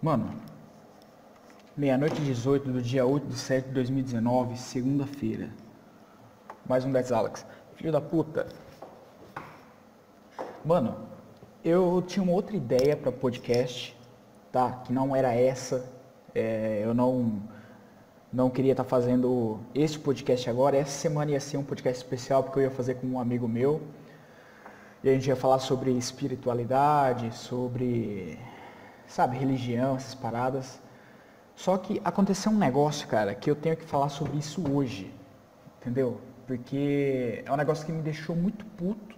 Mano, meia-noite 18 do dia 8 de 7 de 2019, segunda-feira. Mais um Dex Alex. Filho da puta. Mano, eu tinha uma outra ideia para podcast, tá? Que não era essa. É, eu não não queria estar tá fazendo este podcast agora. Essa semana ia ser um podcast especial porque eu ia fazer com um amigo meu. E a gente ia falar sobre espiritualidade, sobre sabe, religião, essas paradas. Só que aconteceu um negócio, cara, que eu tenho que falar sobre isso hoje. Entendeu? Porque é um negócio que me deixou muito puto.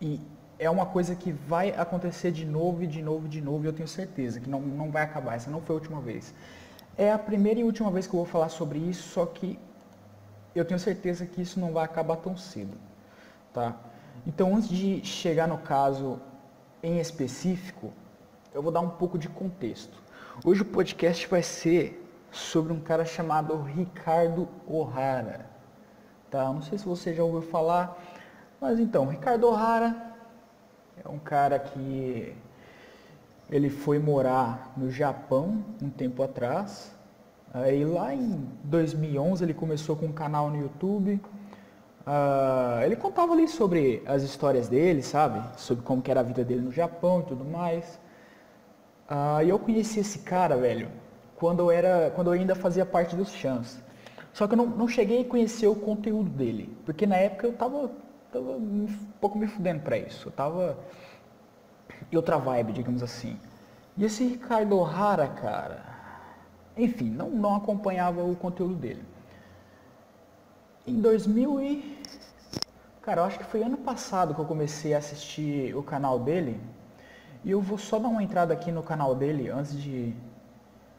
E é uma coisa que vai acontecer de novo e de novo e de novo, e eu tenho certeza que não, não vai acabar. Essa não foi a última vez. É a primeira e última vez que eu vou falar sobre isso, só que eu tenho certeza que isso não vai acabar tão cedo. Tá? Então, antes de chegar no caso em específico, eu vou dar um pouco de contexto. Hoje o podcast vai ser sobre um cara chamado Ricardo O'Hara. Tá? Não sei se você já ouviu falar, mas então, Ricardo O'Hara é um cara que ele foi morar no Japão um tempo atrás. Aí lá em 2011 ele começou com um canal no YouTube. Uh, ele contava ali sobre as histórias dele, sabe? Sobre como era a vida dele no Japão e tudo mais. Ah, eu conheci esse cara, velho, quando eu, era, quando eu ainda fazia parte dos Chans. Só que eu não, não cheguei a conhecer o conteúdo dele, porque na época eu tava, tava um pouco me fudendo pra isso. Eu tava em outra vibe, digamos assim. E esse Ricardo O'Hara, cara, enfim, não, não acompanhava o conteúdo dele. Em 2000 e... Cara, eu acho que foi ano passado que eu comecei a assistir o canal dele. E eu vou só dar uma entrada aqui no canal dele antes de,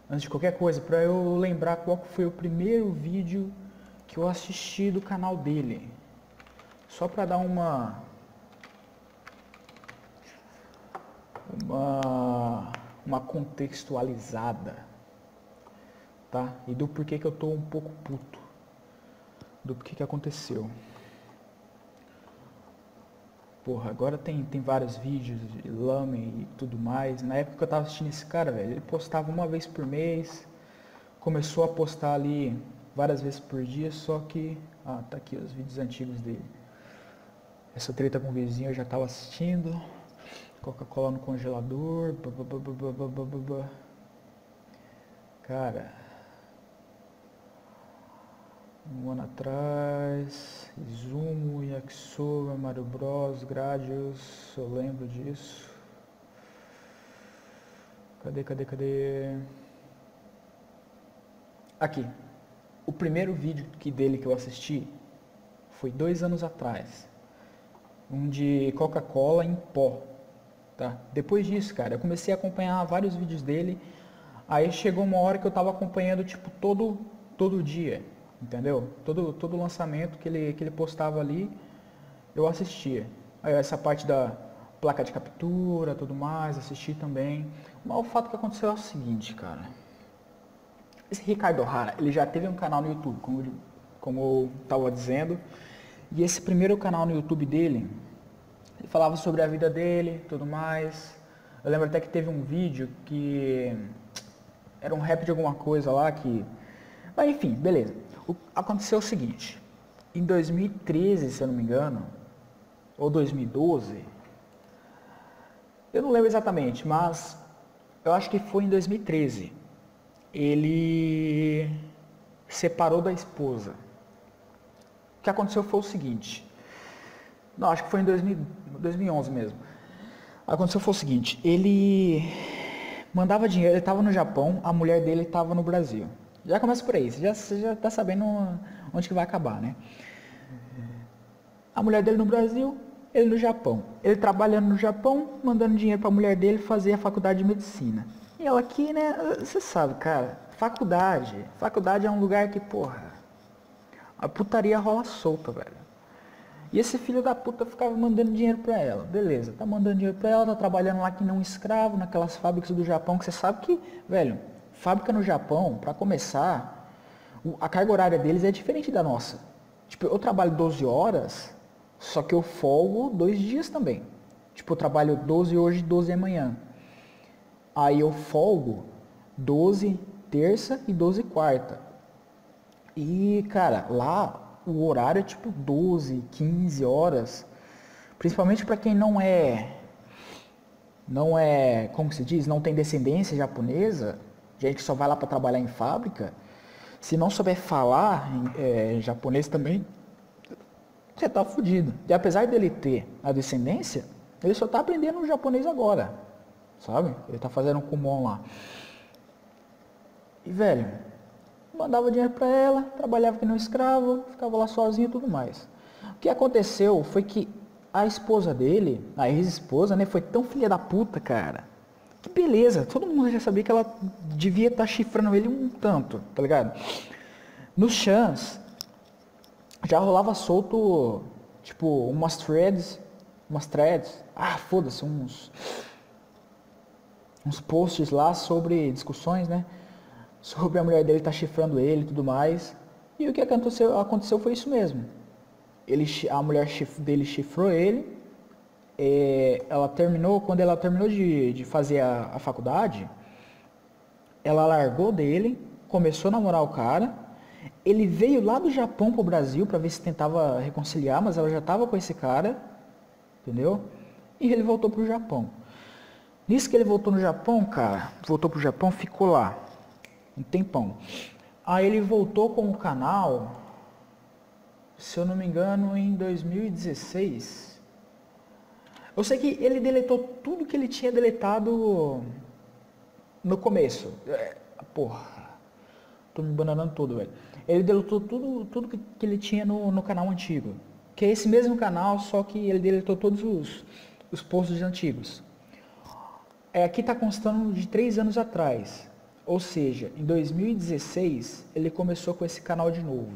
antes de qualquer coisa, para eu lembrar qual foi o primeiro vídeo que eu assisti do canal dele. Só para dar uma uma uma contextualizada, tá? E do porquê que eu tô um pouco puto. Do porquê que aconteceu. Porra, agora tem, tem vários vídeos de lame e tudo mais. Na época que eu tava assistindo esse cara, velho, ele postava uma vez por mês. Começou a postar ali várias vezes por dia, só que. Ah, tá aqui os vídeos antigos dele. Essa treta com o vizinho eu já tava assistindo. Coca-Cola no congelador. Cara. Um ano atrás, Izumo, Yakisoba, Mario Bros, Gradius, eu lembro disso. Cadê, cadê, cadê? Aqui. O primeiro vídeo que dele que eu assisti foi dois anos atrás. Um de Coca-Cola em pó. Tá? Depois disso, cara, eu comecei a acompanhar vários vídeos dele. Aí chegou uma hora que eu tava acompanhando, tipo, todo, todo dia entendeu? Todo, todo lançamento que ele, que ele postava ali, eu assistia. Aí essa parte da placa de captura, tudo mais, assisti também. Mas o fato que aconteceu é o seguinte, cara. Esse Ricardo O'Hara, ele já teve um canal no YouTube, como, como eu estava dizendo. E esse primeiro canal no YouTube dele, ele falava sobre a vida dele, tudo mais. Eu lembro até que teve um vídeo que era um rap de alguma coisa lá que... Mas enfim, beleza. Aconteceu o seguinte, em 2013, se eu não me engano, ou 2012, eu não lembro exatamente, mas eu acho que foi em 2013. Ele separou da esposa. O que aconteceu foi o seguinte. Não, acho que foi em 2000, 2011 mesmo. Aconteceu foi o seguinte, ele mandava dinheiro, ele estava no Japão, a mulher dele estava no Brasil. Já começa por aí, você já, você já tá sabendo onde que vai acabar, né? A mulher dele no Brasil, ele no Japão. Ele trabalhando no Japão, mandando dinheiro para a mulher dele fazer a faculdade de medicina. E ela aqui, né, você sabe, cara, faculdade. Faculdade é um lugar que, porra, a putaria rola solta, velho. E esse filho da puta ficava mandando dinheiro pra ela. Beleza, tá mandando dinheiro pra ela, tá trabalhando lá que não escravo, naquelas fábricas do Japão que você sabe que, velho, Fábrica no Japão, para começar, a carga horária deles é diferente da nossa. Tipo, eu trabalho 12 horas, só que eu folgo dois dias também. Tipo, eu trabalho 12 hoje e 12 amanhã. Aí eu folgo 12 terça e 12 quarta. E, cara, lá o horário é tipo 12, 15 horas. Principalmente para quem não é não é, como se diz, não tem descendência japonesa, gente que só vai lá para trabalhar em fábrica, se não souber falar em, é, japonês também, você tá fudido. E apesar dele ter a descendência, ele só tá aprendendo japonês agora, sabe? Ele tá fazendo um kumon lá. E velho, mandava dinheiro para ela, trabalhava aqui no escravo, ficava lá sozinho e tudo mais. O que aconteceu foi que a esposa dele, a ex-esposa, né, foi tão filha da puta, cara. Que beleza, todo mundo já sabia que ela devia estar tá chifrando ele um tanto, tá ligado? Nos chans, já rolava solto, tipo, umas threads, umas threads, ah, foda-se, uns, uns posts lá sobre discussões, né? Sobre a mulher dele estar tá chifrando ele e tudo mais. E o que aconteceu, aconteceu foi isso mesmo ele, a mulher dele chifrou ele. É, ela terminou, quando ela terminou de, de fazer a, a faculdade, ela largou dele, começou a namorar o cara. Ele veio lá do Japão pro Brasil para ver se tentava reconciliar, mas ela já estava com esse cara, entendeu? E ele voltou pro Japão. Nisso que ele voltou no Japão, cara, voltou pro Japão, ficou lá um tempão. Aí ele voltou com o canal se eu não me engano, em 2016. Eu sei que ele deletou tudo que ele tinha deletado no começo. É, porra, tô me bananando todo, velho. Ele deletou tudo, tudo que, que ele tinha no, no canal antigo. Que é esse mesmo canal, só que ele deletou todos os, os posts antigos. É, aqui está constando de três anos atrás. Ou seja, em 2016 ele começou com esse canal de novo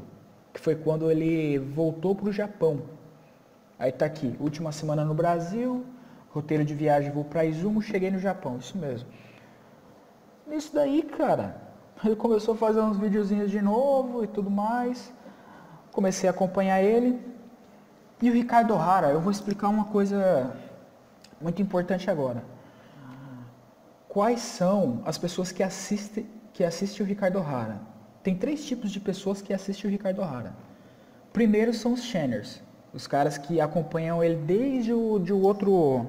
que foi quando ele voltou para o Japão. Aí tá aqui, última semana no Brasil, roteiro de viagem, vou para Izumo, cheguei no Japão, isso mesmo. Nisso daí, cara, ele começou a fazer uns videozinhos de novo e tudo mais. Comecei a acompanhar ele. E o Ricardo Hara, eu vou explicar uma coisa muito importante agora. Quais são as pessoas que assistem, que assistem o Ricardo Hara? Tem três tipos de pessoas que assistem o Ricardo O'Hara. Primeiro são os channers, os caras que acompanham ele desde o de outro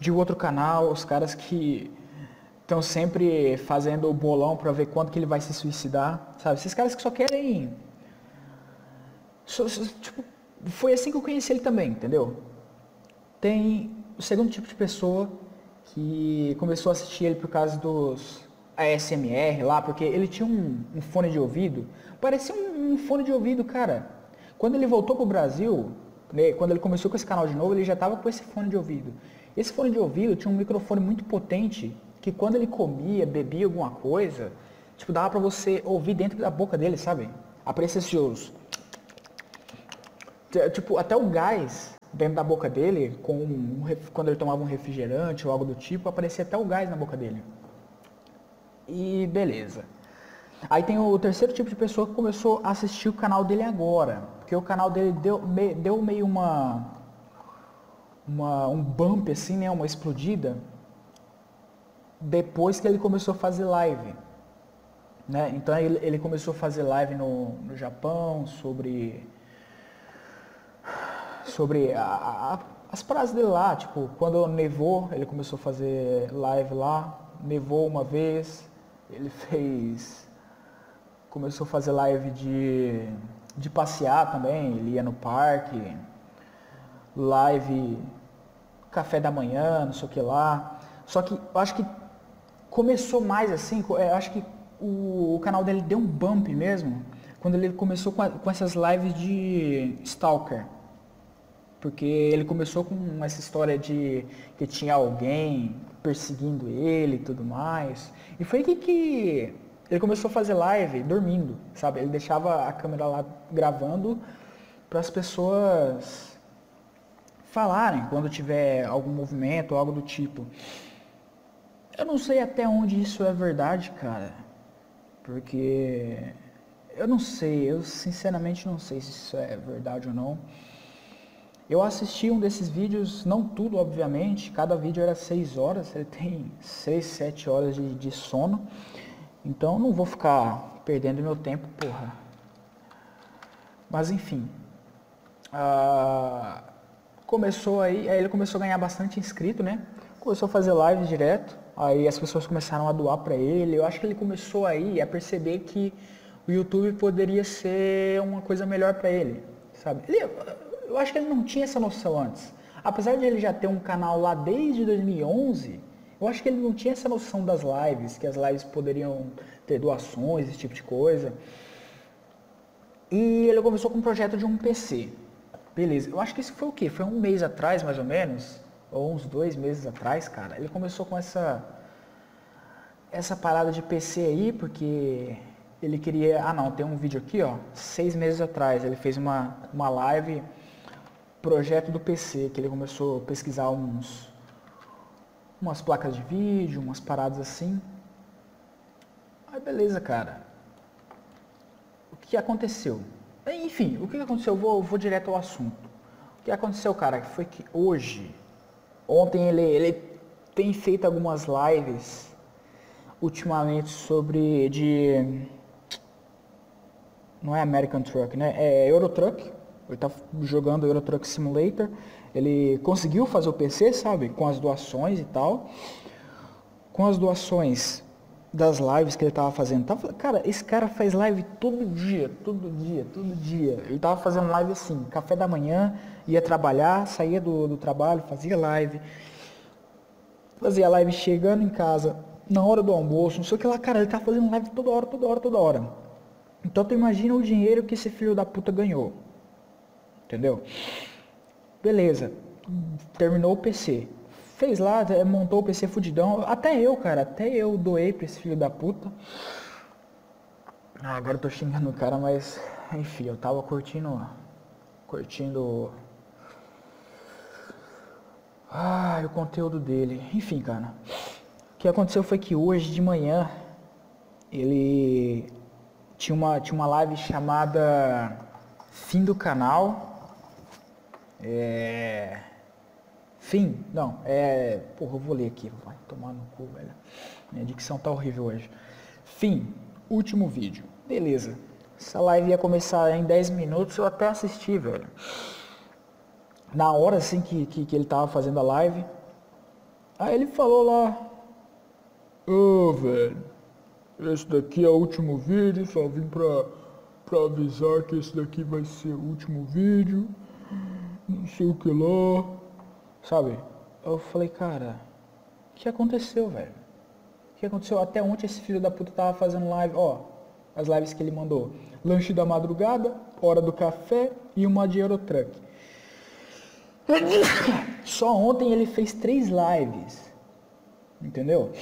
de outro canal, os caras que estão sempre fazendo o bolão para ver quando que ele vai se suicidar, sabe? Esses caras que só querem tipo, foi assim que eu conheci ele também, entendeu? Tem o segundo tipo de pessoa que começou a assistir ele por causa dos ASMR lá, porque ele tinha um, um fone de ouvido, parecia um, um, fone de ouvido, cara. Quando ele voltou pro Brasil, né, quando ele começou com esse canal de novo, ele já estava com esse fone de ouvido. Esse fone de ouvido tinha um microfone muito potente, que quando ele comia, bebia alguma coisa, tipo, dava para você ouvir dentro da boca dele, sabe? Aparecia esses Tipo, até o gás dentro da boca dele, com um, quando ele tomava um refrigerante ou algo do tipo, aparecia até o gás na boca dele. E beleza. Aí tem o terceiro tipo de pessoa que começou a assistir o canal dele agora. Porque o canal dele deu, me, deu meio uma, uma. um bump assim, né? Uma explodida. Depois que ele começou a fazer live. Né? Então ele, ele começou a fazer live no, no Japão sobre. Sobre a, a, as praças dele lá, tipo, quando nevou, ele começou a fazer live lá, nevou uma vez, ele fez. Começou a fazer live de, de passear também, ele ia no parque, live café da manhã, não sei o que lá. Só que eu acho que começou mais assim, eu acho que o, o canal dele deu um bump mesmo, quando ele começou com, a, com essas lives de Stalker. Porque ele começou com essa história de que tinha alguém perseguindo ele e tudo mais. E foi que, que ele começou a fazer live dormindo, sabe? Ele deixava a câmera lá gravando para as pessoas falarem quando tiver algum movimento ou algo do tipo. Eu não sei até onde isso é verdade, cara. Porque eu não sei, eu sinceramente não sei se isso é verdade ou não. Eu assisti um desses vídeos, não tudo, obviamente, cada vídeo era 6 horas, ele tem 6, 7 horas de, de sono. Então não vou ficar perdendo meu tempo, porra. Mas enfim. Ah, começou aí, aí ele começou a ganhar bastante inscrito, né? Começou a fazer live direto. Aí as pessoas começaram a doar para ele. Eu acho que ele começou aí a perceber que o YouTube poderia ser uma coisa melhor para ele, sabe? Ele, eu acho que ele não tinha essa noção antes. Apesar de ele já ter um canal lá desde 2011, eu acho que ele não tinha essa noção das lives, que as lives poderiam ter doações, esse tipo de coisa. E ele começou com um projeto de um PC. Beleza, eu acho que isso foi o quê? Foi um mês atrás, mais ou menos, ou uns dois meses atrás, cara. Ele começou com essa essa parada de PC aí, porque ele queria. Ah, não, tem um vídeo aqui, ó. Seis meses atrás, ele fez uma, uma live projeto do PC, que ele começou a pesquisar uns umas placas de vídeo, umas paradas assim. Aí beleza, cara. O que aconteceu? Enfim, o que aconteceu? Eu vou, vou direto ao assunto. O que aconteceu, cara, foi que hoje, ontem ele, ele tem feito algumas lives ultimamente sobre de não é American Truck, né? É Euro Truck. Ele tá jogando Euro Truck Simulator. Ele conseguiu fazer o PC, sabe? Com as doações e tal. Com as doações das lives que ele tava fazendo. Tava, cara, esse cara faz live todo dia, todo dia, todo dia. Ele tava fazendo live assim, café da manhã, ia trabalhar, saía do, do trabalho, fazia live. Fazia live chegando em casa, na hora do almoço, não sei o que lá, cara, ele tá fazendo live toda hora, toda hora, toda hora. Então tu imagina o dinheiro que esse filho da puta ganhou. Entendeu? Beleza. Terminou o PC. Fez lá, é, montou o PC fudidão. Até eu, cara, até eu doei pra esse filho da puta. Ah, agora eu tô xingando o cara, mas enfim, eu tava curtindo. Curtindo. Ah, o conteúdo dele. Enfim, cara. O que aconteceu foi que hoje de manhã ele tinha uma, tinha uma live chamada Fim do Canal. É... Fim, não, é. Porra, eu vou ler aqui, vai tomar no cu, velho. Minha dicção tá horrível hoje. Fim, último vídeo. Beleza. Essa live ia começar em 10 minutos, eu até assisti, velho. Na hora assim que, que, que ele tava fazendo a live. Aí ele falou lá, Ô, oh, velho, esse daqui é o último vídeo, só vim pra, pra avisar que esse daqui vai ser o último vídeo, não sei o que lá. Sabe? Eu falei, cara, o que aconteceu, velho? O que aconteceu? Até ontem esse filho da puta tava fazendo live, ó, as lives que ele mandou. Lanche da madrugada, hora do café e uma de Eurotruck. Só ontem ele fez três lives. Entendeu?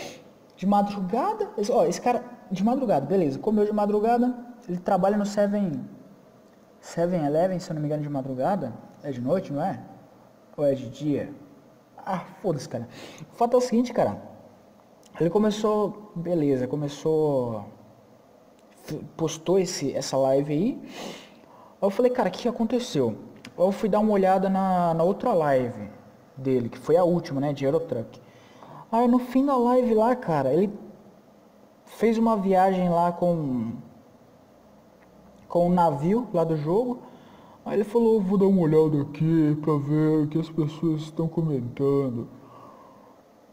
de madrugada. Ó, esse cara, de madrugada, beleza. Comeu de madrugada, ele trabalha no Seven, Seven Eleven, se eu não me engano, de madrugada. É de noite, não é? Ou é de dia? Ah, foda-se, cara. O fato é o seguinte, cara. Ele começou, beleza, começou, postou esse, essa live aí. Eu falei, cara, o que aconteceu? Eu fui dar uma olhada na, na outra live dele, que foi a última, né, de Eurotruck. Aí no fim da live lá, cara, ele fez uma viagem lá com com um navio lá do jogo. Aí ele falou, vou dar uma olhada aqui pra ver o que as pessoas estão comentando.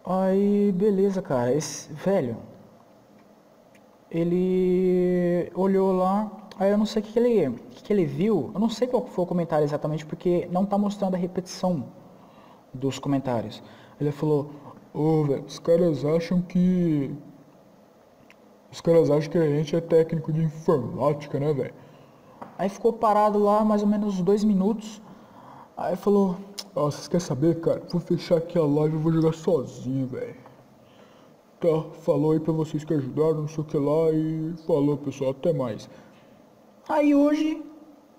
Aí, beleza, cara. Esse velho, ele olhou lá, aí eu não sei o que, que ele, o que, que ele viu. Eu não sei qual foi o comentário exatamente, porque não tá mostrando a repetição dos comentários. Ele falou, Ô, oh, velho, os caras acham que. Os caras acham que a gente é técnico de informática, né, velho? Aí ficou parado lá mais ou menos dois minutos. Aí falou, ó, oh, vocês querem saber, cara? Vou fechar aqui a live e vou jogar sozinho, velho. Tá, falou aí pra vocês que ajudaram, não sei o que lá, e falou, pessoal, até mais. Aí hoje,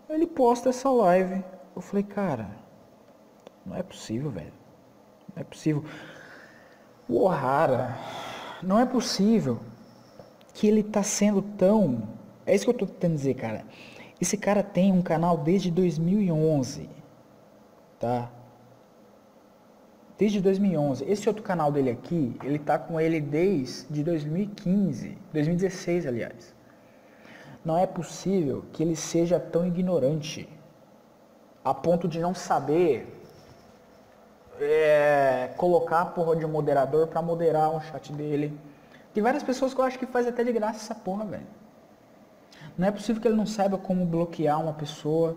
ele posta essa live. Eu falei, cara, não é possível, velho. Não é possível. O O'Hara, não é possível que ele está sendo tão. É isso que eu estou tentando dizer, cara. Esse cara tem um canal desde 2011. tá? Desde 2011. Esse outro canal dele aqui, ele tá com ele desde 2015, 2016, aliás. Não é possível que ele seja tão ignorante a ponto de não saber é, colocar a porra de um moderador para moderar um chat dele. Tem várias pessoas que eu acho que faz até de graça essa porra, velho. Não é possível que ele não saiba como bloquear uma pessoa.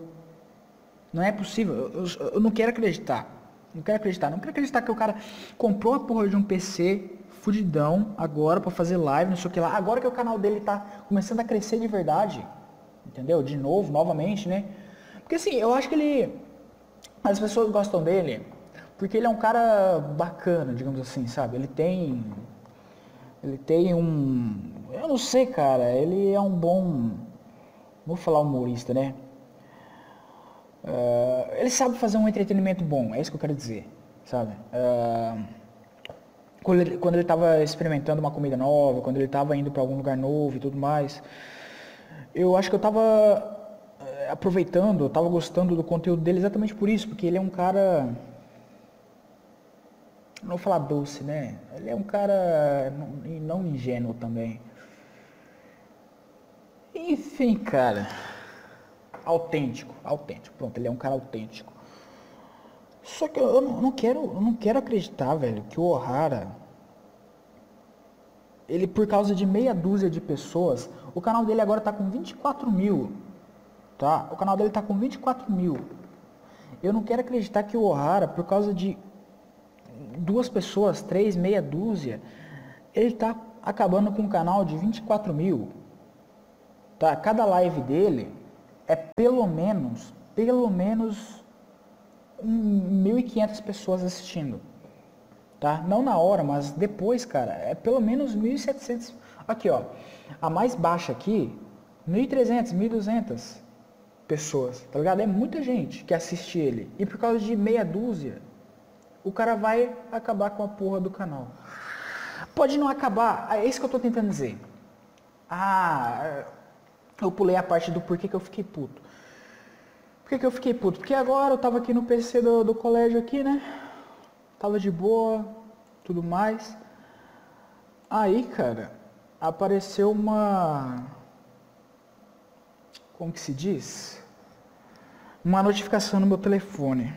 Não é possível. Eu, eu, eu não quero acreditar. Não quero acreditar. Não quero acreditar que o cara comprou a porra de um PC fudidão agora para fazer live, não sei o que lá. Agora que o canal dele tá começando a crescer de verdade. Entendeu? De novo, novamente, né? Porque assim, eu acho que ele. As pessoas gostam dele porque ele é um cara bacana, digamos assim, sabe? Ele tem. Ele tem um. Eu não sei, cara. Ele é um bom. Vou falar humorista, né? Uh, ele sabe fazer um entretenimento bom, é isso que eu quero dizer, sabe? Uh, quando ele, quando ele tava experimentando uma comida nova, quando ele estava indo para algum lugar novo e tudo mais, eu acho que eu estava uh, aproveitando, eu tava gostando do conteúdo dele exatamente por isso, porque ele é um cara não vou falar doce, né? Ele é um cara não, não ingênuo também. Enfim, cara. Autêntico, autêntico. Pronto, ele é um cara autêntico. Só que eu não, eu não quero, eu não quero acreditar, velho, que o O'Hara ele por causa de meia dúzia de pessoas, o canal dele agora tá com 24 mil, tá? O canal dele tá com 24 mil. Eu não quero acreditar que o O'Hara, por causa de duas pessoas, três, meia dúzia, ele está acabando com um canal de 24 mil. Tá? Cada live dele é pelo menos, pelo menos 1.500 pessoas assistindo. Tá? Não na hora, mas depois, cara, é pelo menos 1.700. Aqui, ó. A mais baixa aqui, 1.300, 1.200 pessoas, tá ligado? É muita gente que assiste ele. E por causa de meia dúzia, o cara vai acabar com a porra do canal. Pode não acabar, é isso que eu tô tentando dizer. Ah, eu pulei a parte do porquê que eu fiquei puto. Por que, que eu fiquei puto? Porque agora eu tava aqui no PC do, do colégio aqui, né? Tava de boa, tudo mais. Aí, cara, apareceu uma. Como que se diz? Uma notificação no meu telefone.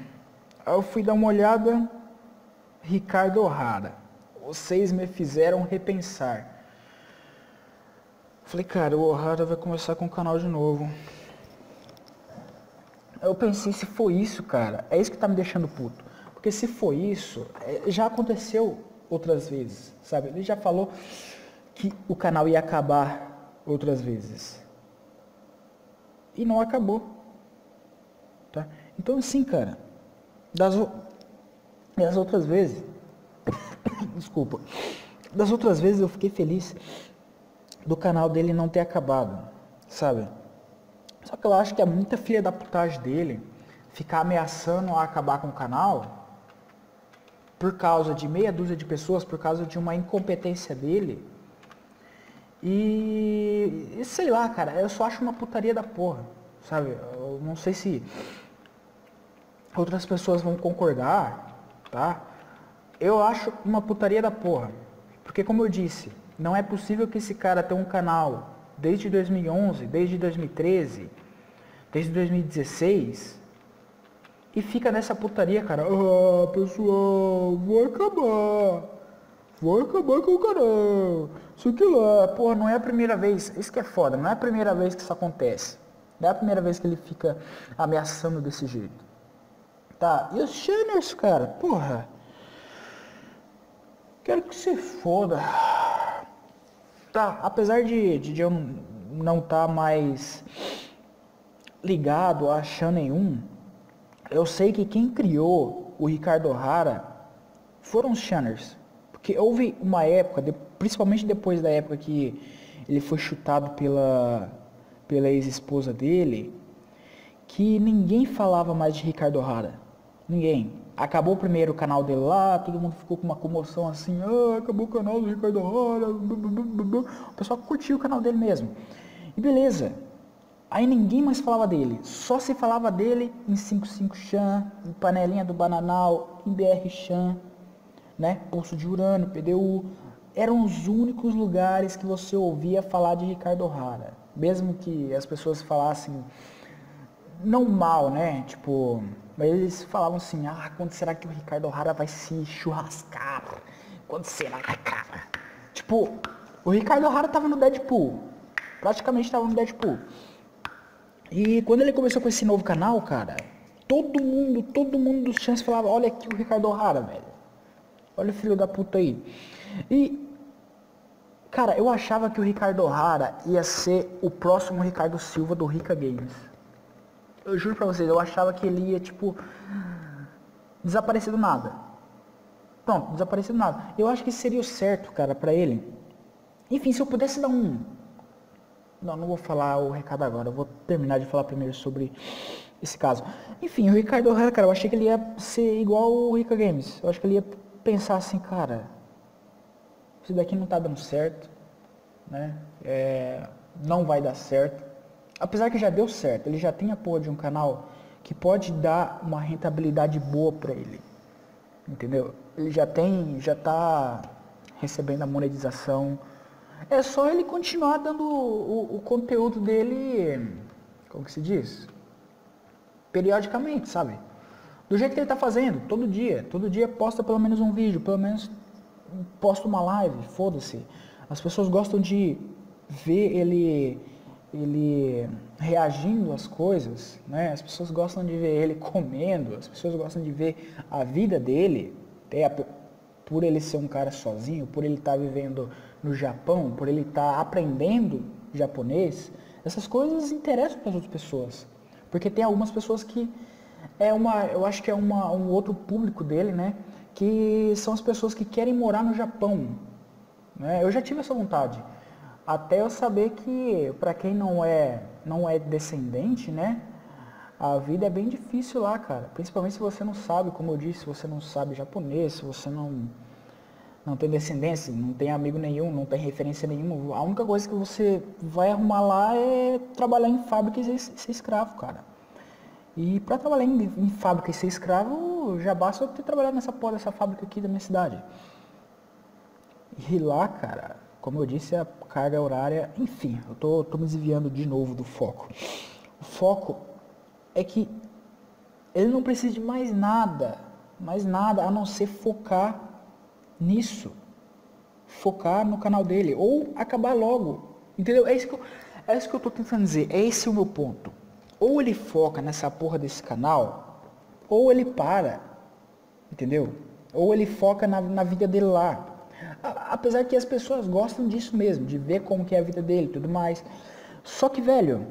Aí eu fui dar uma olhada, Ricardo O'Hara, vocês me fizeram repensar. Falei, cara, o O'Hara vai começar com o canal de novo. Eu pensei, se foi isso, cara, é isso que tá me deixando puto. Porque se foi isso, é, já aconteceu outras vezes, sabe? Ele já falou que o canal ia acabar outras vezes. E não acabou. Tá? Então assim, cara, das, das outras vezes, desculpa, das outras vezes eu fiquei feliz do canal dele não ter acabado, sabe? Só que eu acho que é muita filha da putagem dele ficar ameaçando a acabar com o canal por causa de meia dúzia de pessoas, por causa de uma incompetência dele. E, e sei lá, cara, eu só acho uma putaria da porra, sabe? Eu não sei se outras pessoas vão concordar, tá? Eu acho uma putaria da porra. Porque como eu disse, não é possível que esse cara tenha um canal desde 2011, desde 2013, desde 2016 e fica nessa putaria, cara. Ah, pessoal, vou acabar. Vou acabar com o canal. Isso que lá, porra, não é a primeira vez. Isso que é foda, não é a primeira vez que isso acontece. Não é a primeira vez que ele fica ameaçando desse jeito. Tá, e os Shanners, cara, porra. Quero que você foda. Tá, apesar de, de eu não estar tá mais ligado a Shan nenhum, eu sei que quem criou o Ricardo O'Hara foram os Shanners. Porque houve uma época, principalmente depois da época que ele foi chutado pela, pela ex-esposa dele, que ninguém falava mais de Ricardo O'Hara. Ninguém. Acabou o primeiro canal dele lá, todo mundo ficou com uma comoção assim, ah, acabou o canal do Ricardo Rara, o pessoal curtiu o canal dele mesmo. E beleza. Aí ninguém mais falava dele. Só se falava dele em 55 Chan, em Panelinha do Bananal, em BR Chan, né? Poço de Urânio, PDU. Eram os únicos lugares que você ouvia falar de Ricardo Rara. Mesmo que as pessoas falassem não mal, né? Tipo, mas eles falavam assim, ah, quando será que o Ricardo Rara vai se churrascar? Quando será, cara? Tipo, o Ricardo Rara tava no Deadpool. Praticamente tava no Deadpool. E quando ele começou com esse novo canal, cara, todo mundo, todo mundo dos chances falava, olha aqui o Ricardo O'Hara, velho. Olha o filho da puta aí. E, cara, eu achava que o Ricardo O'Hara ia ser o próximo Ricardo Silva do Rica Games. Eu juro pra vocês, eu achava que ele ia, tipo, desaparecer do nada. Pronto, desaparecer do nada. Eu acho que seria o certo, cara, pra ele. Enfim, se eu pudesse dar um, não, não vou falar o recado agora. Eu vou terminar de falar primeiro sobre esse caso. Enfim, o Ricardo cara, eu achei que ele ia ser igual o Rica Games. Eu acho que ele ia pensar assim, cara, isso daqui não tá dando certo, né? É, não vai dar certo. Apesar que já deu certo, ele já tem a porra de um canal que pode dar uma rentabilidade boa para ele. Entendeu? Ele já tem, já tá recebendo a monetização é só ele continuar dando o, o conteúdo dele, como que se diz? Periodicamente, sabe? Do jeito que ele está fazendo, todo dia. Todo dia posta pelo menos um vídeo, pelo menos posta uma live, foda-se. As pessoas gostam de ver ele ele reagindo às coisas, né? As pessoas gostam de ver ele comendo, as pessoas gostam de ver a vida dele, por ele ser um cara sozinho, por ele estar tá vivendo no Japão, por ele estar tá aprendendo japonês, essas coisas interessam para as outras pessoas. Porque tem algumas pessoas que é uma, eu acho que é uma, um outro público dele, né? Que são as pessoas que querem morar no Japão. Né? Eu já tive essa vontade. Até eu saber que para quem não é, não é descendente, né? A vida é bem difícil lá, cara. Principalmente se você não sabe, como eu disse, se você não sabe japonês, se você não não tem descendência, não tem amigo nenhum, não tem referência nenhuma. A única coisa que você vai arrumar lá é trabalhar em fábrica e ser escravo, cara. E para trabalhar em, em, fábrica e ser escravo, já basta eu ter trabalhado nessa porra dessa fábrica aqui da minha cidade. E lá, cara, como eu disse, a carga horária, enfim, eu tô, tô me desviando de novo do foco. O foco é que ele não precisa de mais nada, mais nada, a não ser focar nisso. Focar no canal dele. Ou acabar logo. Entendeu? É isso que eu, é isso que eu tô tentando dizer. É esse o meu ponto. Ou ele foca nessa porra desse canal, ou ele para. Entendeu? Ou ele foca na, na vida dele lá. Apesar que as pessoas gostam disso mesmo, de ver como que é a vida dele e tudo mais. Só que, velho,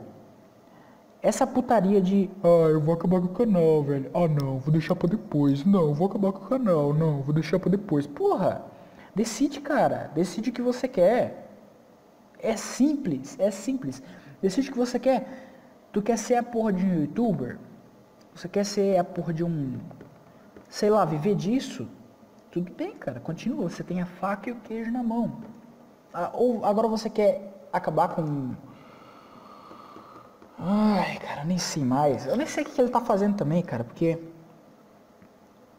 essa putaria de, ah, eu vou acabar com o canal, velho. Ah, não, vou deixar pra depois. Não, vou acabar com o canal. Não, vou deixar pra depois. Porra, decide, cara. Decide o que você quer. É simples, é simples. Decide o que você quer. Tu quer ser a porra de um youtuber? Você quer ser a porra de um, sei lá, viver disso? Tudo bem, cara, continua. Você tem a faca e o queijo na mão. Ah, ou agora você quer acabar com Ai, cara, nem sei mais. Eu nem sei o que ele tá fazendo também, cara, porque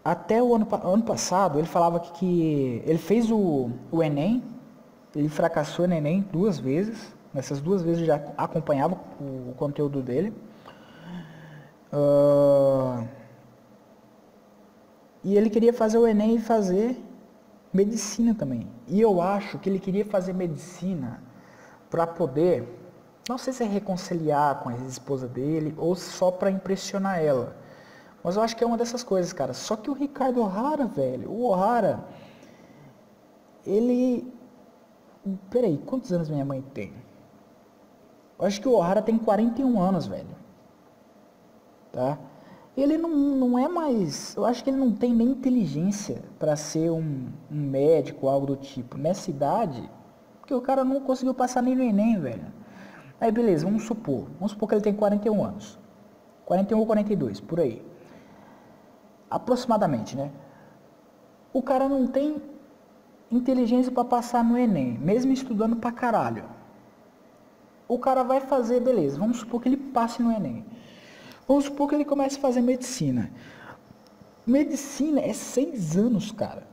até o ano, ano passado ele falava que, que ele fez o, o Enem, ele fracassou no Enem duas vezes. Nessas duas vezes já acompanhava o, o conteúdo dele. Uh, e ele queria fazer o Enem e fazer medicina também. E eu acho que ele queria fazer medicina para poder não sei se é reconciliar com a ex-esposa dele ou só para impressionar ela. Mas eu acho que é uma dessas coisas, cara. Só que o Ricardo O'Hara, velho, o O'Hara, ele. Peraí, quantos anos minha mãe tem? Eu acho que o O'Hara tem 41 anos, velho. Tá? Ele não, não é mais. Eu acho que ele não tem nem inteligência para ser um, um médico, algo do tipo. Nessa idade, porque o cara não conseguiu passar nem no Enem, velho. Aí beleza, vamos supor. Vamos supor que ele tem 41 anos. 41 ou 42, por aí. Aproximadamente, né? O cara não tem inteligência para passar no Enem, mesmo estudando pra caralho. o cara vai fazer, beleza, vamos supor que ele passe no Enem. Vamos supor que ele comece a fazer medicina. Medicina é seis anos, cara.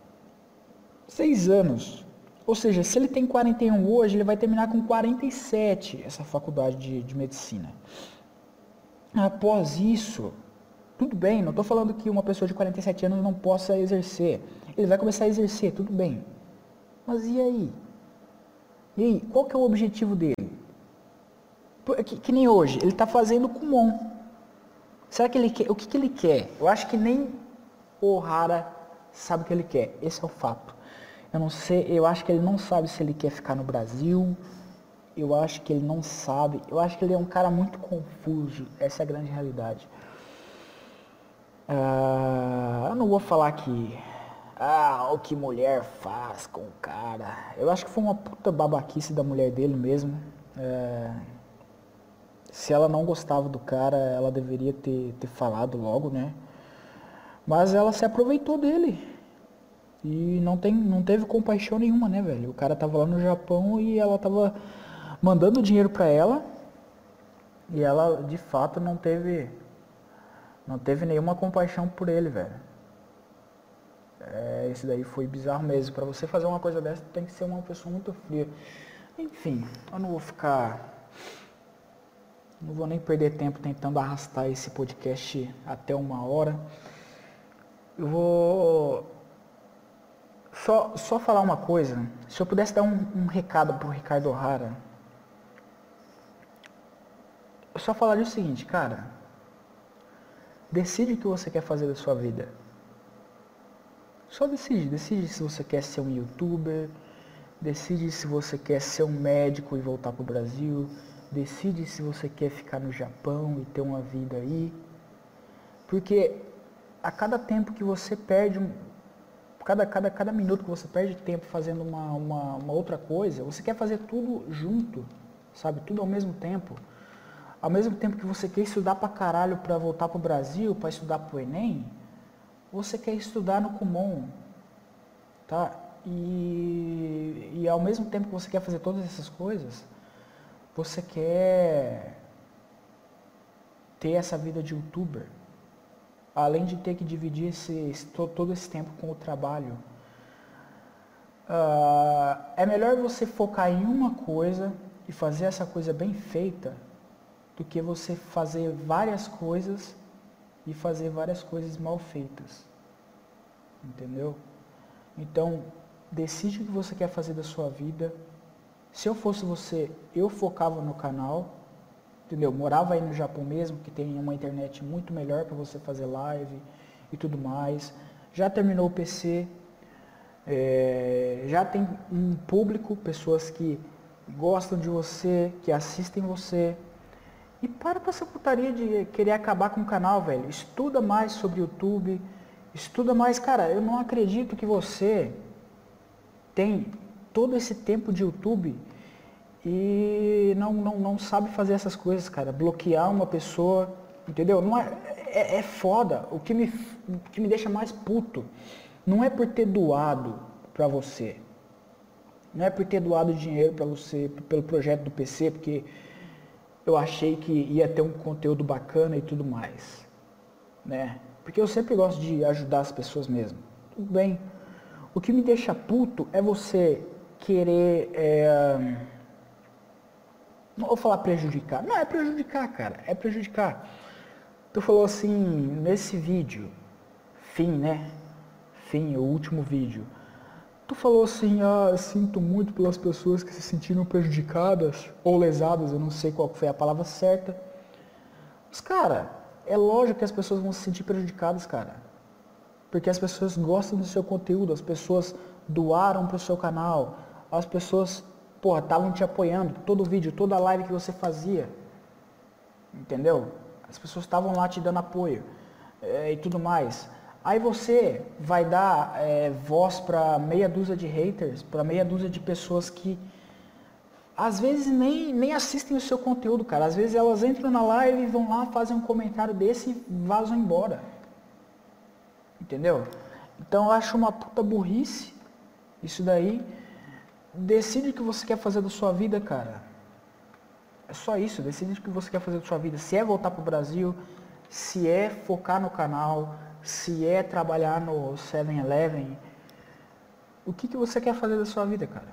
Seis anos. Ou seja, se ele tem 41 hoje, ele vai terminar com 47 essa faculdade de, de medicina. Após isso, tudo bem, não estou falando que uma pessoa de 47 anos não possa exercer. Ele vai começar a exercer, tudo bem. Mas e aí? E aí, qual que é o objetivo dele? Que, que nem hoje, ele está fazendo Kumon. Será que ele quer? O que, que ele quer? Eu acho que nem o Hara sabe o que ele quer. Esse é o fato. Eu não sei, eu acho que ele não sabe se ele quer ficar no Brasil. Eu acho que ele não sabe. Eu acho que ele é um cara muito confuso. Essa é a grande realidade. Uh, eu não vou falar que. Ah, o que mulher faz com o cara. Eu acho que foi uma puta babaquice da mulher dele mesmo. Uh, se ela não gostava do cara, ela deveria ter, ter falado logo, né? Mas ela se aproveitou dele. E não, tem, não teve compaixão nenhuma, né, velho? O cara tava lá no Japão e ela tava mandando dinheiro para ela. E ela, de fato, não teve não teve nenhuma compaixão por ele, velho. É, esse daí foi bizarro mesmo. Para você fazer uma coisa dessa, tem que ser uma pessoa muito fria. Enfim, eu não vou ficar não vou nem perder tempo tentando arrastar esse podcast até uma hora. Eu vou só, só falar uma coisa. Se eu pudesse dar um, um recado pro Ricardo O'Hara, eu só falaria o seguinte, cara. Decide o que você quer fazer da sua vida. Só decide. Decide se você quer ser um youtuber. Decide se você quer ser um médico e voltar pro Brasil. Decide se você quer ficar no Japão e ter uma vida aí. Porque a cada tempo que você perde cada, cada, cada minuto que você perde tempo fazendo uma, uma, uma outra coisa, você quer fazer tudo junto, sabe? Tudo ao mesmo tempo. Ao mesmo tempo que você quer estudar pra caralho para voltar pro Brasil, para estudar pro Enem, você quer estudar no Kumon, tá? E, e ao mesmo tempo que você quer fazer todas essas coisas, você quer ter essa vida de youtuber, além de ter que dividir esse, todo esse tempo com o trabalho, uh, é melhor você focar em uma coisa e fazer essa coisa bem feita do que você fazer várias coisas e fazer várias coisas mal feitas. Entendeu? Então, decide o que você quer fazer da sua vida. Se eu fosse você, eu focava no canal, entendeu? Morava aí no Japão mesmo, que tem uma internet muito melhor para você fazer live e tudo mais. Já terminou o PC, é, já tem um público, pessoas que gostam de você, que assistem você. E para com essa putaria de querer acabar com o canal, velho. Estuda mais sobre YouTube, estuda mais. Cara, eu não acredito que você tem todo esse tempo de YouTube e não, não, não sabe fazer essas coisas, cara. Bloquear uma pessoa, entendeu? Não é, é, é foda. O que, me, o que me deixa mais puto não é por ter doado pra você. Não é por ter doado dinheiro para você pelo projeto do PC, porque eu achei que ia ter um conteúdo bacana e tudo mais. Né? Porque eu sempre gosto de ajudar as pessoas mesmo. Tudo bem. O que me deixa puto é você querer. É não vou falar prejudicar. Não, é prejudicar, cara. É prejudicar. Tu falou assim, nesse vídeo, fim, né? Fim, o último vídeo. Tu falou assim, ah, sinto muito pelas pessoas que se sentiram prejudicadas ou lesadas, eu não sei qual foi a palavra certa. Mas, cara, é lógico que as pessoas vão se sentir prejudicadas, cara. Porque as pessoas gostam do seu conteúdo, as pessoas doaram para o seu canal, as pessoas porra, estavam te apoiando, todo vídeo, toda live que você fazia. Entendeu? As pessoas estavam lá te dando apoio é, e tudo mais. Aí você vai dar é, voz para meia dúzia de haters, para meia dúzia de pessoas que às vezes nem, nem assistem o seu conteúdo, cara. Às vezes elas entram na live, vão lá, fazem um comentário desse e vazam embora. Entendeu? Então eu acho uma puta burrice isso daí. Decide o que você quer fazer da sua vida, cara. É só isso, decide o que você quer fazer da sua vida. Se é voltar para o Brasil, se é focar no canal, se é trabalhar no 7-Eleven, o que, que você quer fazer da sua vida, cara?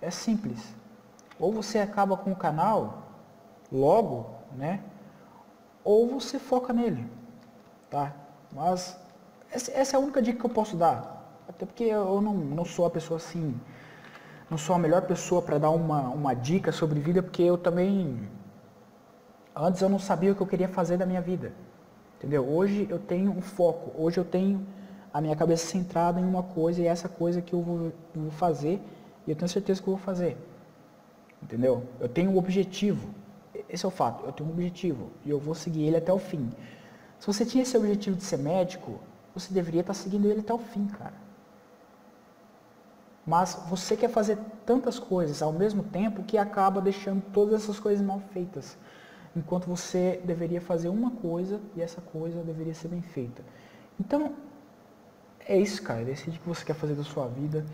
É simples. Ou você acaba com o canal logo, né? Ou você foca nele, tá? Mas essa é a única dica que eu posso dar. Até porque eu não, não sou a pessoa assim, não sou a melhor pessoa para dar uma, uma dica sobre vida, porque eu também, antes eu não sabia o que eu queria fazer da minha vida. Entendeu? Hoje eu tenho um foco, hoje eu tenho a minha cabeça centrada em uma coisa e é essa coisa que eu vou, eu vou fazer e eu tenho certeza que eu vou fazer. Entendeu? Eu tenho um objetivo. Esse é o fato. Eu tenho um objetivo e eu vou seguir ele até o fim. Se você tinha esse objetivo de ser médico, você deveria estar seguindo ele até o fim, cara. Mas você quer fazer tantas coisas ao mesmo tempo que acaba deixando todas essas coisas mal feitas. Enquanto você deveria fazer uma coisa e essa coisa deveria ser bem feita. Então, é isso, cara. Decide o que você quer fazer da sua vida.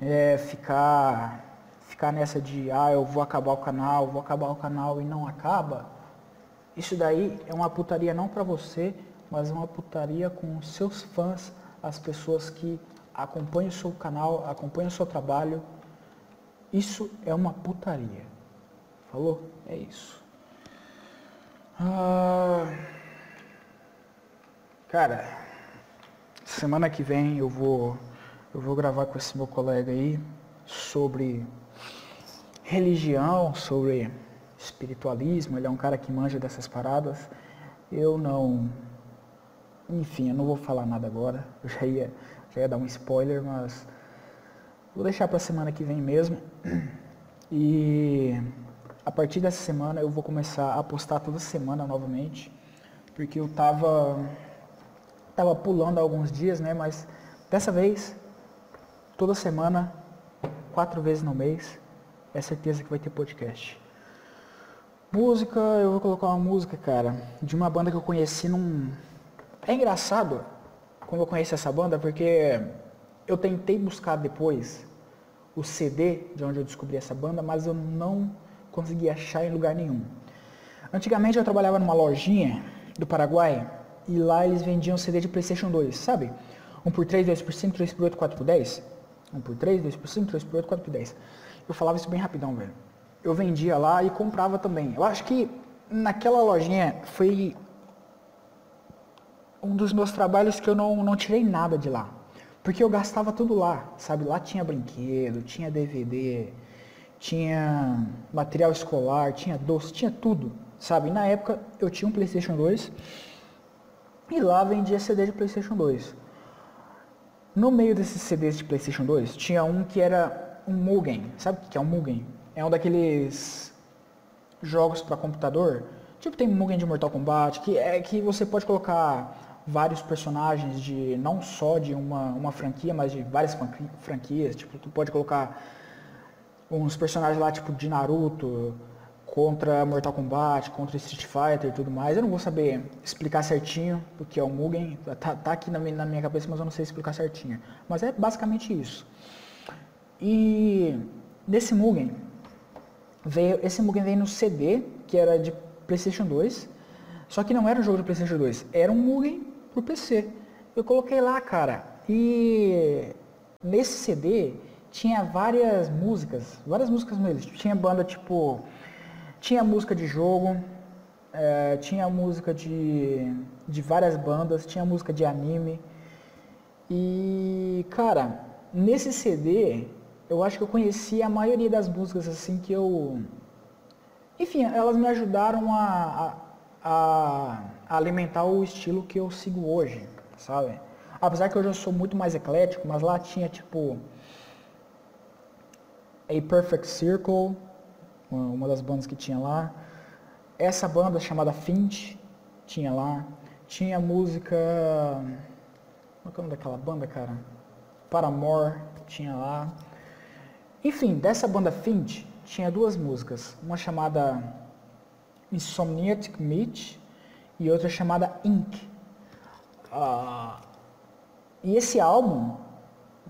É ficar, ficar nessa de, ah, eu vou acabar o canal, vou acabar o canal e não acaba. Isso daí é uma putaria não para você, mas é uma putaria com os seus fãs, as pessoas que acompanham o seu canal, acompanham o seu trabalho. Isso é uma putaria. Falou? É isso. Ah, cara, semana que vem eu vou eu vou gravar com esse meu colega aí sobre religião, sobre espiritualismo. Ele é um cara que manja dessas paradas. Eu não enfim, eu não vou falar nada agora. Eu já ia, já ia dar um spoiler, mas vou deixar para a semana que vem mesmo. E a partir dessa semana eu vou começar a postar toda semana novamente, porque eu tava tava pulando alguns dias, né, mas dessa vez toda semana, quatro vezes no mês, é certeza que vai ter podcast. Música, eu vou colocar uma música, cara, de uma banda que eu conheci num é engraçado quando eu conheci essa banda, porque eu tentei buscar depois o CD de onde eu descobri essa banda, mas eu não consegui achar em lugar nenhum. Antigamente eu trabalhava numa lojinha do Paraguai e lá eles vendiam CD de Playstation 2, sabe? 1 por 3, 2 por 5, 3 por 8, 4 por 10. 1 por 3, 2 por 5, 3 por 8, 4 por 10. Eu falava isso bem rapidão, velho. Eu vendia lá e comprava também. Eu acho que naquela lojinha foi um dos meus trabalhos que eu não, não tirei nada de lá. Porque eu gastava tudo lá, sabe? Lá tinha brinquedo, tinha DVD, tinha material escolar, tinha doce, tinha tudo, sabe? Na época eu tinha um PlayStation 2 e lá vendia CD de PlayStation 2. No meio desses CDs de PlayStation 2 tinha um que era um Mugen. Sabe o que é um Mugen? É um daqueles jogos para computador. Tipo tem Mugen de Mortal Kombat, que é que você pode colocar vários personagens de não só de uma, uma franquia, mas de várias franquias. Tipo, tu pode colocar uns personagens lá tipo de Naruto contra Mortal Kombat, contra Street Fighter e tudo mais. Eu não vou saber explicar certinho o que é o Mugen. Tá, tá aqui na minha, na minha cabeça, mas eu não sei explicar certinho. Mas é basicamente isso. E nesse Mugen veio esse Mugen veio no CD que era de PlayStation 2. Só que não era um jogo de PlayStation 2, era um Mugen pro PC. Eu coloquei lá, cara, e nesse CD tinha várias músicas, várias músicas mesmo. Tinha banda tipo. Tinha música de jogo, é, tinha música de, de várias bandas, tinha música de anime. E, cara, nesse CD, eu acho que eu conheci a maioria das músicas assim que eu. Enfim, elas me ajudaram a, a, a alimentar o estilo que eu sigo hoje, sabe? Apesar que hoje eu sou muito mais eclético, mas lá tinha tipo A Perfect Circle, uma das bandas que tinha lá. Essa banda chamada Finch tinha lá. Tinha música. Como é, é o nome daquela banda, cara? Paramore tinha lá. Enfim, dessa banda Finch tinha duas músicas. Uma chamada Insomniac Meat e outra chamada Ink. Ah, e esse álbum,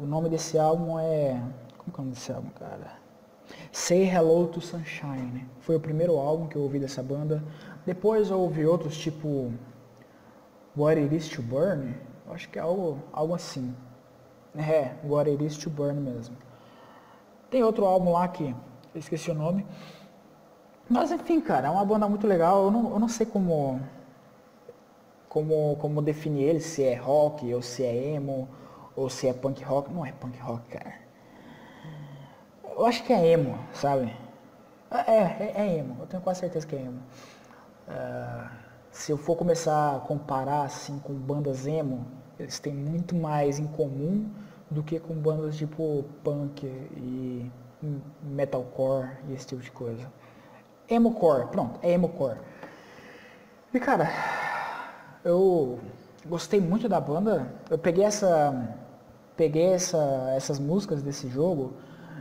o nome desse álbum é. Como é o nome desse álbum, cara? Say Hello to Sunshine. Né? Foi o primeiro álbum que eu ouvi dessa banda. Depois eu ouvi outros tipo What It Is to Burn. Eu acho que é algo, algo assim. É, What It Is to Burn mesmo. Tem outro álbum lá que eu esqueci o nome. Mas enfim, cara, é uma banda muito legal. Eu não, eu não sei como, como, como definir ele, se é rock, ou se é emo, ou se é punk rock. Não é punk rock, cara. Eu acho que é emo, sabe? É, é, é emo. Eu tenho quase certeza que é emo. Uh, se eu for começar a comparar assim com bandas emo, eles têm muito mais em comum do que com bandas tipo punk e metalcore e esse tipo de coisa. Emocore, pronto, é emocore. E cara, eu gostei muito da banda. Eu peguei essa peguei essa, essas músicas desse jogo,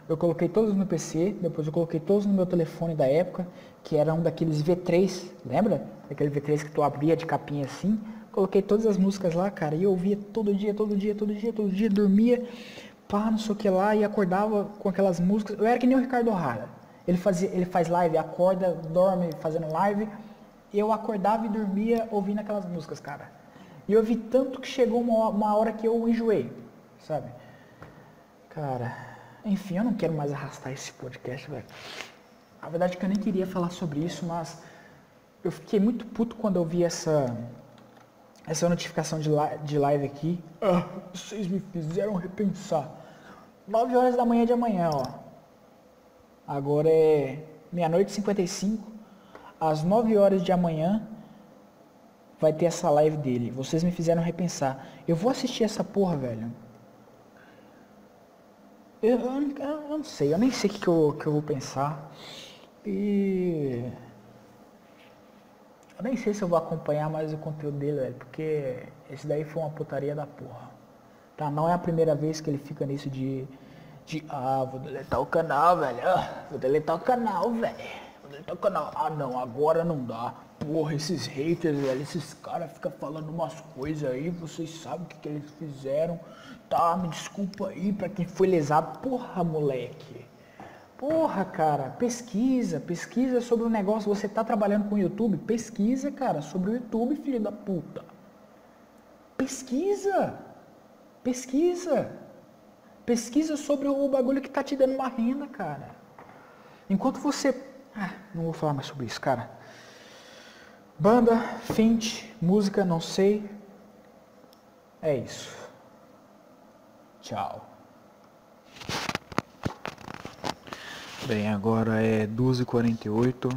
eu coloquei todas no PC, depois eu coloquei todos no meu telefone da época, que era um daqueles V3, lembra? Aquele V3 que tu abria de capinha assim. Coloquei todas as músicas lá, cara, e eu ouvia todo dia, todo dia, todo dia, todo dia, dormia, pá, não sei o que lá, e acordava com aquelas músicas. Eu era que nem o Ricardo O'Hara. Ele, fazia, ele faz live, acorda, dorme fazendo live. Eu acordava e dormia ouvindo aquelas músicas, cara. E eu vi tanto que chegou uma, uma hora que eu enjoei, sabe? Cara, enfim, eu não quero mais arrastar esse podcast, velho. A verdade é que eu nem queria falar sobre isso, mas eu fiquei muito puto quando eu vi essa essa notificação de, de live aqui. Ah, vocês me fizeram repensar. 9 horas da manhã de amanhã, ó. Agora é meia-noite e 55. Às 9 horas de amanhã vai ter essa live dele. Vocês me fizeram repensar. Eu vou assistir essa porra, velho. Eu, eu, eu não sei, eu nem sei o que, eu, que eu vou pensar. E. Eu nem sei se eu vou acompanhar mais o conteúdo dele, velho, porque esse daí foi uma putaria da porra. Tá? Não é a primeira vez que ele fica nisso de de, ah, vou deletar o canal, velho. Ah, vou deletar o canal, velho. Canal. Ah, não, agora não dá. Porra, esses haters, velho, esses caras ficam falando umas coisas aí, vocês sabem o que, que eles fizeram. Tá, me desculpa aí pra quem foi lesado. Porra, moleque. Porra, cara, pesquisa, pesquisa sobre o negócio. Você tá trabalhando com o YouTube? Pesquisa, cara, sobre o YouTube, filho da puta. Pesquisa. Pesquisa. Pesquisa sobre o bagulho que tá te dando uma renda, cara. Enquanto você. Ah, não vou falar mais sobre isso, cara. Banda, Fint, música, não sei. É isso. Tchau. Bem, agora é 12h48. Uh,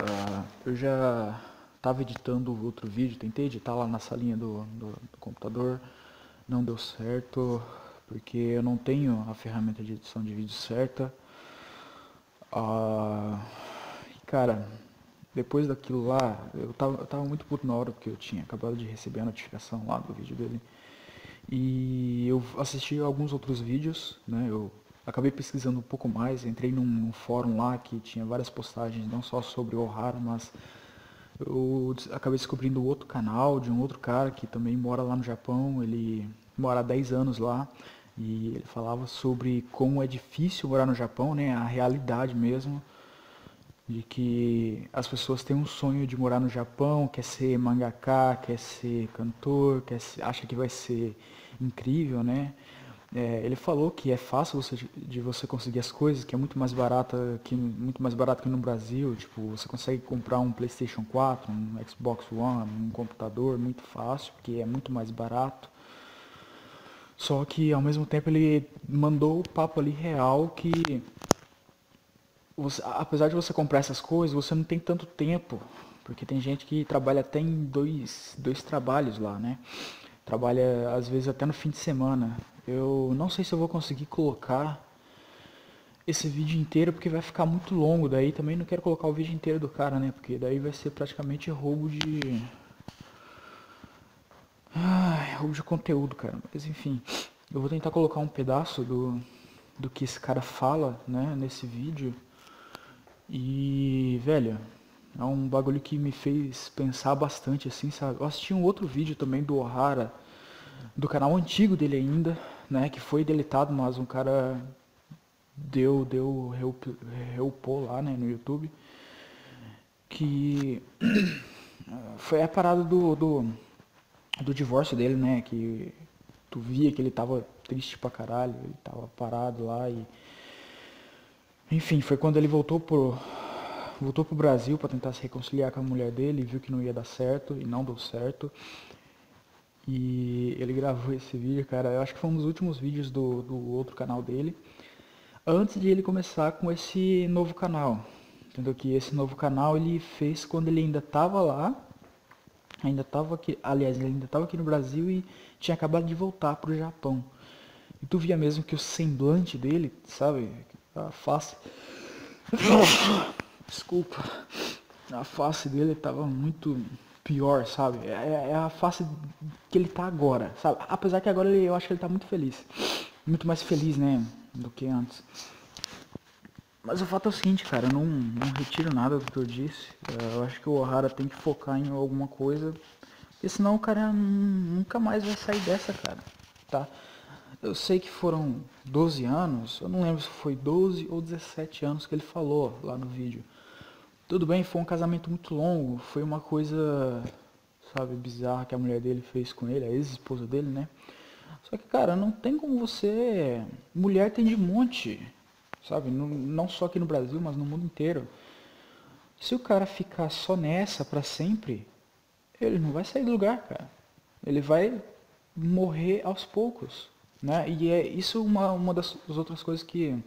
ah, eu já estava editando outro vídeo, tentei editar lá na salinha do, do, do computador, não deu certo porque eu não tenho a ferramenta de edição de vídeo certa. Ah, cara, depois daquilo lá, eu tava, eu tava muito puto na hora porque eu tinha acabado de receber a notificação lá do vídeo dele. E eu assisti alguns outros vídeos, né? Eu acabei pesquisando um pouco mais, entrei num, num fórum lá que tinha várias postagens, não só sobre o Ohara, mas eu acabei descobrindo outro canal de um outro cara que também mora lá no Japão, ele mora há 10 anos lá e ele falava sobre como é difícil morar no Japão, né? A realidade mesmo de que as pessoas têm um sonho de morar no Japão, quer ser mangaka, quer ser cantor, quer ser, acha que vai ser incrível, né? É, ele falou que é fácil você, de você conseguir as coisas, que é muito mais barata que muito mais barato que no Brasil. Tipo, você consegue comprar um PlayStation 4, um Xbox One, um computador muito fácil, porque é muito mais barato. Só que ao mesmo tempo ele mandou o papo ali real que você, apesar de você comprar essas coisas, você não tem tanto tempo. Porque tem gente que trabalha até em dois, dois trabalhos lá, né? Trabalha às vezes até no fim de semana. Eu não sei se eu vou conseguir colocar esse vídeo inteiro porque vai ficar muito longo. Daí também não quero colocar o vídeo inteiro do cara, né? Porque daí vai ser praticamente roubo de Ai, roubo de conteúdo, cara. Mas enfim, eu vou tentar colocar um pedaço do, do que esse cara fala, né, nesse vídeo. E, velho, é um bagulho que me fez pensar bastante, assim, sabe? Eu assisti um outro vídeo também do Ohara, do canal antigo dele ainda, né, que foi deletado, mas um cara deu, deu, reupou lá, né, no YouTube, que foi a parada do, do, do divórcio dele, né, que tu via que ele tava triste pra caralho, ele tava parado lá e... Enfim, foi quando ele voltou pro, voltou pro Brasil para tentar se reconciliar com a mulher dele, viu que não ia dar certo e não deu certo. E ele gravou esse vídeo, cara, eu acho que foi um dos últimos vídeos do, do outro canal dele, antes de ele começar com esse novo canal. Entendeu? Que esse novo canal ele fez quando ele ainda tava lá, ainda tava aqui, aliás, ele ainda tava aqui no Brasil e tinha acabado de voltar pro Japão. E tu via mesmo que o semblante dele, sabe, a face... Desculpa. A face dele tava muito pior, sabe? É, é, é, a face que ele tá agora, sabe? Apesar que agora ele, eu acho que ele tá muito feliz. Muito mais feliz, né? Do que antes. Mas o fato é o seguinte, cara, eu não, não retiro nada do que eu disse. É, eu acho que o O'Hara tem que focar em alguma coisa. Porque senão o cara nunca mais vai sair dessa, cara. Tá? Eu sei que foram 12 anos, eu não lembro se foi 12 ou 17 anos que ele falou lá no vídeo. Tudo bem, foi um casamento muito longo, foi uma coisa, sabe, bizarra que a mulher dele fez com ele, a ex-esposa dele, né? Só que, cara, não tem como você. Mulher tem de monte, sabe? Não, não só aqui no Brasil, mas no mundo inteiro. Se o cara ficar só nessa para sempre, ele não vai sair do lugar, cara. Ele vai morrer aos poucos, né? E é isso uma, uma das outras coisas que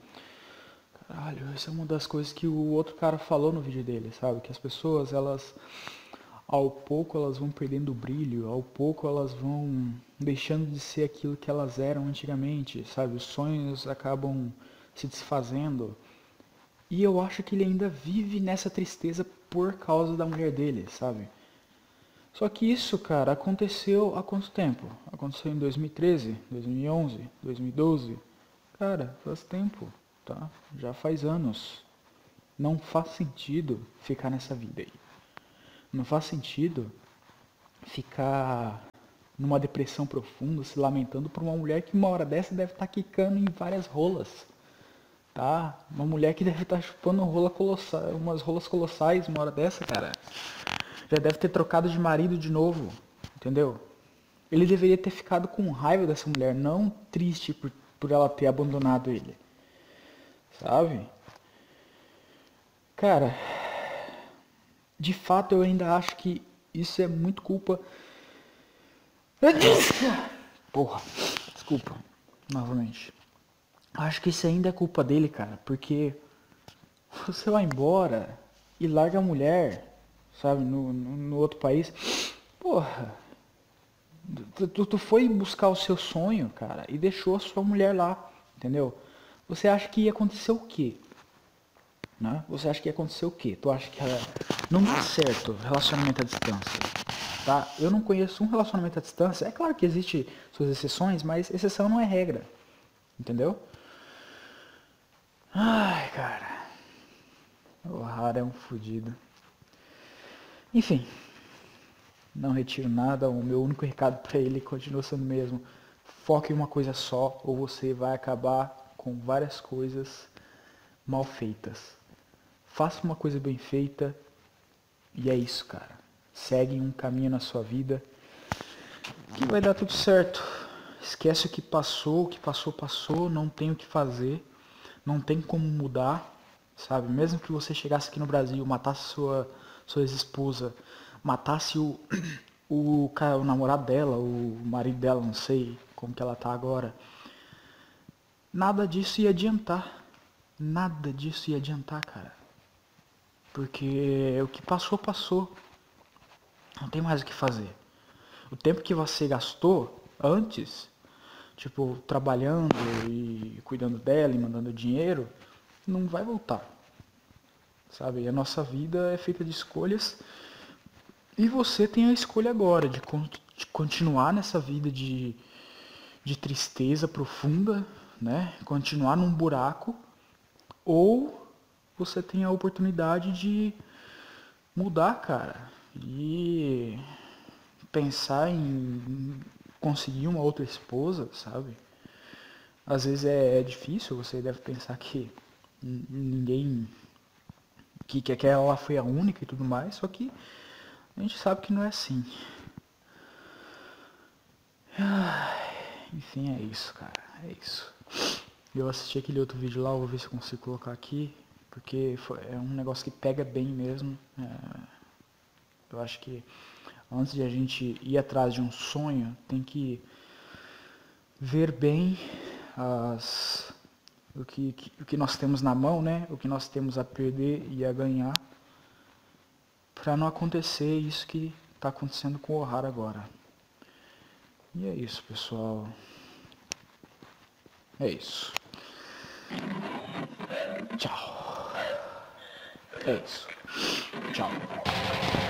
Caralho, essa é uma das coisas que o outro cara falou no vídeo dele, sabe? Que as pessoas, elas, ao pouco elas vão perdendo o brilho, ao pouco elas vão deixando de ser aquilo que elas eram antigamente, sabe? Os sonhos acabam se desfazendo. E eu acho que ele ainda vive nessa tristeza por causa da mulher dele, sabe? Só que isso, cara, aconteceu há quanto tempo? Aconteceu em 2013, 2011, 2012? Cara, faz tempo tá? Já faz anos. Não faz sentido ficar nessa vida aí. Não faz sentido ficar numa depressão profunda, se lamentando por uma mulher que uma hora dessa deve estar tá quicando em várias rolas. Tá? Uma mulher que deve estar tá chupando rola colossal, umas rolas colossais uma hora dessa, cara. Já deve ter trocado de marido de novo. Entendeu? Ele deveria ter ficado com raiva dessa mulher, não triste por, por ela ter abandonado ele. Sabe? Cara, de fato eu ainda acho que isso é muito culpa. Porra, desculpa, novamente. Acho que isso ainda é culpa dele, cara, porque você vai embora e larga a mulher, sabe, no, no, no outro país. Porra, tu, tu foi buscar o seu sonho, cara, e deixou a sua mulher lá, entendeu? Você acha que ia acontecer o quê? Né? Você acha que ia acontecer o quê? Tu acha que não dá certo relacionamento à distância? Tá? Eu não conheço um relacionamento à distância. É claro que existe suas exceções, mas exceção não é regra. Entendeu? Ai, cara. O Rara é um fodido. Enfim. Não retiro nada. O meu único recado para ele continua sendo o mesmo. Foque em uma coisa só ou você vai acabar com várias coisas mal feitas. Faça uma coisa bem feita e é isso, cara. Segue um caminho na sua vida que vai dar tudo certo. Esquece o que passou, o que passou, passou, não tem o que fazer, não tem como mudar, sabe? Mesmo que você chegasse aqui no Brasil, matasse sua, sua ex-esposa, matasse o, o, o namorado dela, o marido dela, não sei como que ela tá agora nada disso ia adiantar. Nada disso ia adiantar, cara. Porque o que passou, passou. Não tem mais o que fazer. O tempo que você gastou antes, tipo, trabalhando e cuidando dela e mandando dinheiro, não vai voltar. Sabe? E a nossa vida é feita de escolhas. E você tem a escolha agora de, de continuar nessa vida de, de tristeza profunda, né, continuar num buraco, ou você tem a oportunidade de mudar, cara, e pensar em conseguir uma outra esposa, sabe? às vezes é, é difícil, você deve pensar que ninguém. Que, que aquela foi a única e tudo mais, só que a gente sabe que não é assim. Enfim, é isso, cara. É isso. Eu assisti aquele outro vídeo lá, vou ver se eu consigo colocar aqui. Porque é um negócio que pega bem mesmo. É, eu acho que antes de a gente ir atrás de um sonho, tem que ver bem as, o, que, que, o que nós temos na mão, né? O que nós temos a perder e a ganhar. Para não acontecer isso que está acontecendo com o Ohara agora. E é isso, pessoal. É isso. Tchau. É isso. Tchau.